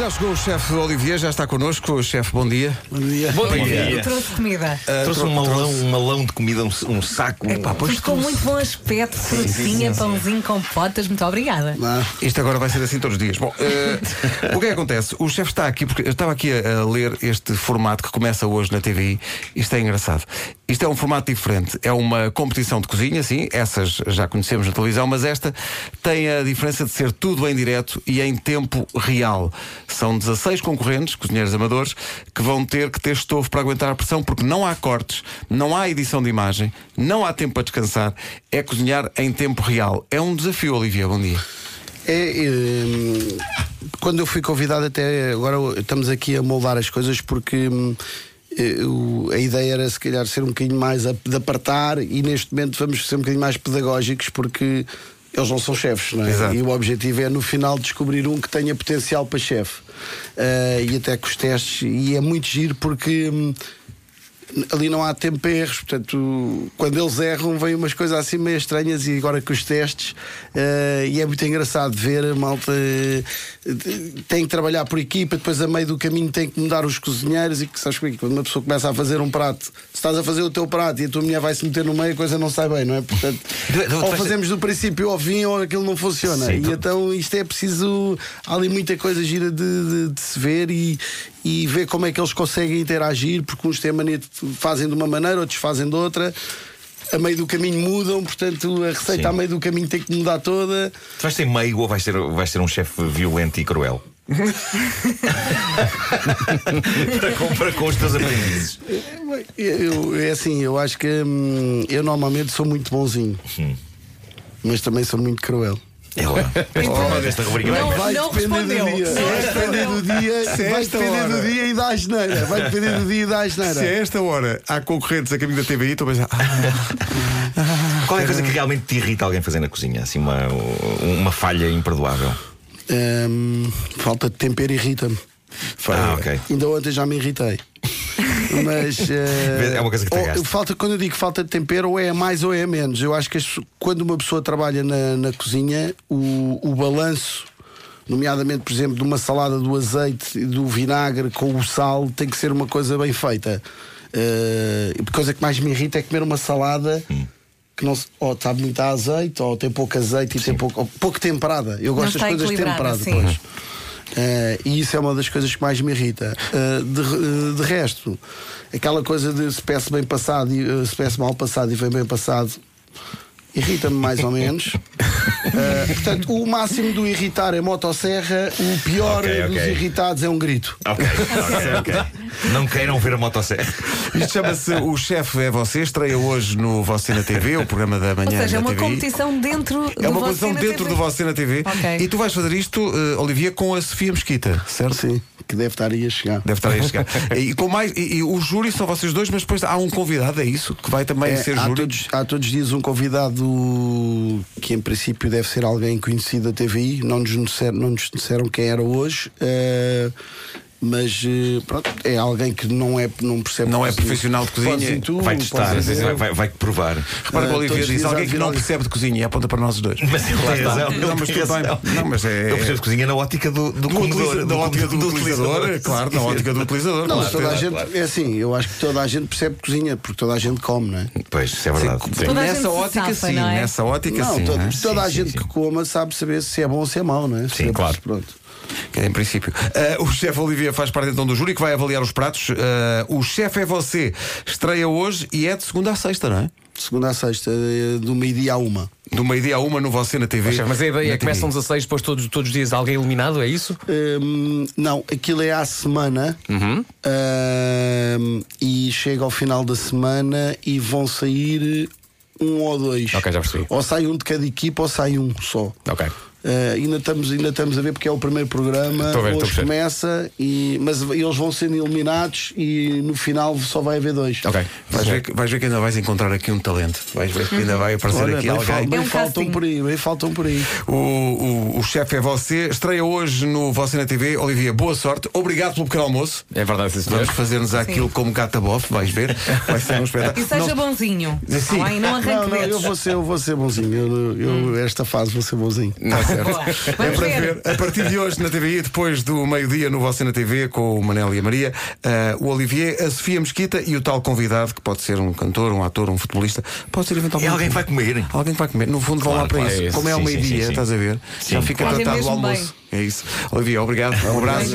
Já chegou o chefe Olivier, já está connosco. O chefe, bom dia. Bom dia. Bom Bom dia. dia. Trouxe comida. Trouxe um malão, um malão de comida, um, um saco. Epá, pois Ficou tu- muito bom aspecto, frutinha, pãozinho com potas. Muito obrigada. Ah, Isto agora vai ser assim todos os dias. Bom, eh, o que é que acontece? O chefe está aqui porque eu estava aqui a, a ler este formato que começa hoje na TVI. Isto é engraçado. Isto é um formato diferente. É uma competição de cozinha, sim, essas já conhecemos na televisão, mas esta tem a diferença de ser tudo em direto e em tempo real. São 16 concorrentes, cozinheiros amadores, que vão ter que ter estofo para aguentar a pressão, porque não há cortes, não há edição de imagem, não há tempo para descansar. É cozinhar em tempo real. É um desafio, Olivia. Bom dia. é, hum, quando eu fui convidado, até agora estamos aqui a moldar as coisas porque. Eh, a ideia era se calhar ser um bocadinho mais de apartar e neste momento vamos ser um bocadinho mais pedagógicos porque eles não são chefes, não é? Exato. E o objetivo é no final descobrir um que tenha potencial para chefe. Eh, e até com os testes, e é muito giro porque hum, ali não há tempo para erros, portanto, quando eles erram, vêm umas coisas assim meio estranhas e agora com os testes, eh, e é muito engraçado ver a malta eh, tem que trabalhar por equipa, depois a meio do caminho tem que mudar os cozinheiros e que sabes que quando uma pessoa começa a fazer um prato, se estás a fazer o teu prato e a tua mulher vai se meter no meio, a coisa não sai bem, não é? Portanto, ou fazemos do princípio ao fim ou aquilo não funciona. Sim, e então isto é preciso. Há ali muita coisa gira de, de- de se ver e, e ver como é que eles conseguem interagir, porque uns têm a mania de- fazem de uma maneira, outros fazem de outra. A meio do caminho mudam, portanto a receita Sim. a meio do caminho tem que mudar toda. Tu vais ser meio ou vais ser, vais ser um chefe violento e cruel? para, com, para com os teus aprendizes. Eu, é assim, eu acho que hum, eu normalmente sou muito bonzinho, mas também sou muito cruel. É lá. Esta, esta rubrica vai Não. Vai não depender respondeu. do dia. Vai depender do dia. Se é Vai depender do dia e da asneira. Vai depender do dia e da asneira. Se a esta hora há concorrentes a caminho da TVI, estou a pensar. Ah, Qual é a coisa que realmente te irrita alguém fazer na cozinha? Assim, uma, uma falha imperdoável. Hum, falta de tempero irrita-me. Ah, ok. Ainda ontem já me irritei. Mas eh, É uma coisa que te ou- falta quando eu digo falta de tempero, ou é a mais ou é a menos. Eu acho que quando uma pessoa trabalha na, na cozinha, o, o balanço, nomeadamente, por exemplo, de uma salada do azeite e do vinagre com o sal, tem que ser uma coisa bem feita. Eh, a coisa que mais me irrita é comer uma salada. Hum. Que não se- ou sabe muito a azeite, ou tem pouco azeite e tem pouco, ou pouco temperada. Eu gosto das está coisas temperadas. sim. pois. Eh, e isso é uma das coisas que mais me irrita. Eh, de, re- de resto, aquela coisa de se peço bem passado e eh, se peço mal passado e vem bem passado. Irrita-me mais ou menos. Eh, portanto, o máximo do irritar é motosserra, o pior Ok, dos ok. irritados é um grito. Ok, ok, ok. Não queiram ver a motosserra. Isto chama-se O Chefe é Você, estreia hoje no Você na TV, o programa da Ou manhã seja, é uma TVI. competição dentro É do uma competição dentro TV. do Você na TV. Ok. E tu vais fazer isto, eh, Olivia, com a Sofia Mesquita, certo? Sim, que deve estar aí a chegar. Deve estar aí a chegar. e, com mais, e, e o júri são vocês dois, mas depois há um convidado, é isso? Que vai também É, ser há, júri. todos, há todos os dias um convidado que em princípio deve ser alguém conhecido da TVI, não nos disseram, não nos disseram quem era hoje, eh, mas eh, pronto, é alguém que não, é, não percebe Não é profissional de cozinha. Tu, Vai testar, vai, vai, vai provar. Repara que Ah, o Olivia diz alguém que de não percebe de cozinha e aponta para nós os dois. Mas ele tem razão. Não, mas tudo bem. Não, mas é- Eu percebo de cozinha na ótica do, do Do comedor. da ótica do, utilizador, claro, na ótica do utilizador. Não, toda a gente, é assim, eu acho que toda a gente percebe cozinha, porque toda a gente come, não é? Pois, isso é verdade. Sim, Sim. Toda a gente nessa ótica, sim. não é? Nessa ótica, sim. é? toda a gente que coma sabe saber se é bom ou se é mau, não é? Sim, Se- claro. Pronto. Que é Em princípio. Ah, o chefe Olivia faz parte então do júri que vai avaliar os pratos. Ah, o chefe é você. Estreia hoje e é de segunda a sexta, não é? Segunda a sexta, eh, do meio-dia a uma. Do meio-dia a uma no Você na TV. Chefe, mas a ideia é que começam TV. 16, depois todos, todos os dias alguém eliminado, é isso? Hum, não, aquilo é à semana Uhum. hum, e chega ao final da semana e vão sair um ou dois. Ok, já percebi. Ou sai um de cada equipa ou sai um só. Ok. Uh, ainda, estamos, ainda estamos a ver porque é o primeiro programa. A hoje começa, e, mas eles vão sendo eliminados e no final só vai haver dois. Ok. Vais ver, que- vais ver que ainda vais encontrar aqui um talento. Vais ver que ainda vai aparecer Olha, aqui bem, alguém. fal- bem É um faltam casting. por aí, bem faltam por aí. O, o, o chefe é você. Estreia hoje no Você na TV. Olivia, boa sorte. Obrigado pelo pequeno almoço. É verdade, sim. Vamos fazer-nos aquilo como gata bof, vais ver. Vai ser um espetáculo. E seja Não- bonzinho. Sim. Tá bem? Não arranque Não, não, eu vou ser, eu vou ser bonzinho. Eu, eu- esta fase vou ser bonzinho. Não, certo. Boa. É para ver. ver. A partir de hoje na TVI, depois do meio-dia no Você na TV, com o Manel e a Maria, eh, o Olivier, a Sofia Mesquita e o tal convidado, que pode ser um cantor, um ator, um futebolista, pode ser É eventualmente. alguém que vai comer. Alguém que vai comer. No fundo, vão Claro, lá para isso. é isso. Como é ao meio-dia, estás a ver? Já fica tratado o almoço. É isso. Olivier, obrigado. Um abraço.